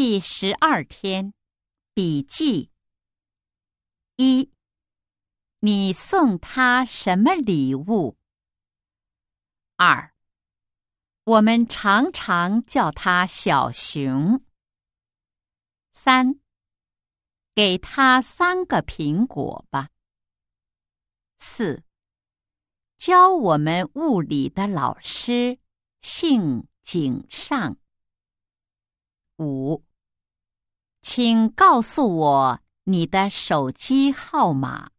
第十二天，笔记一：你送他什么礼物？二：我们常常叫他小熊。三：给他三个苹果吧。四：教我们物理的老师姓井上。五。请告诉我你的手机号码。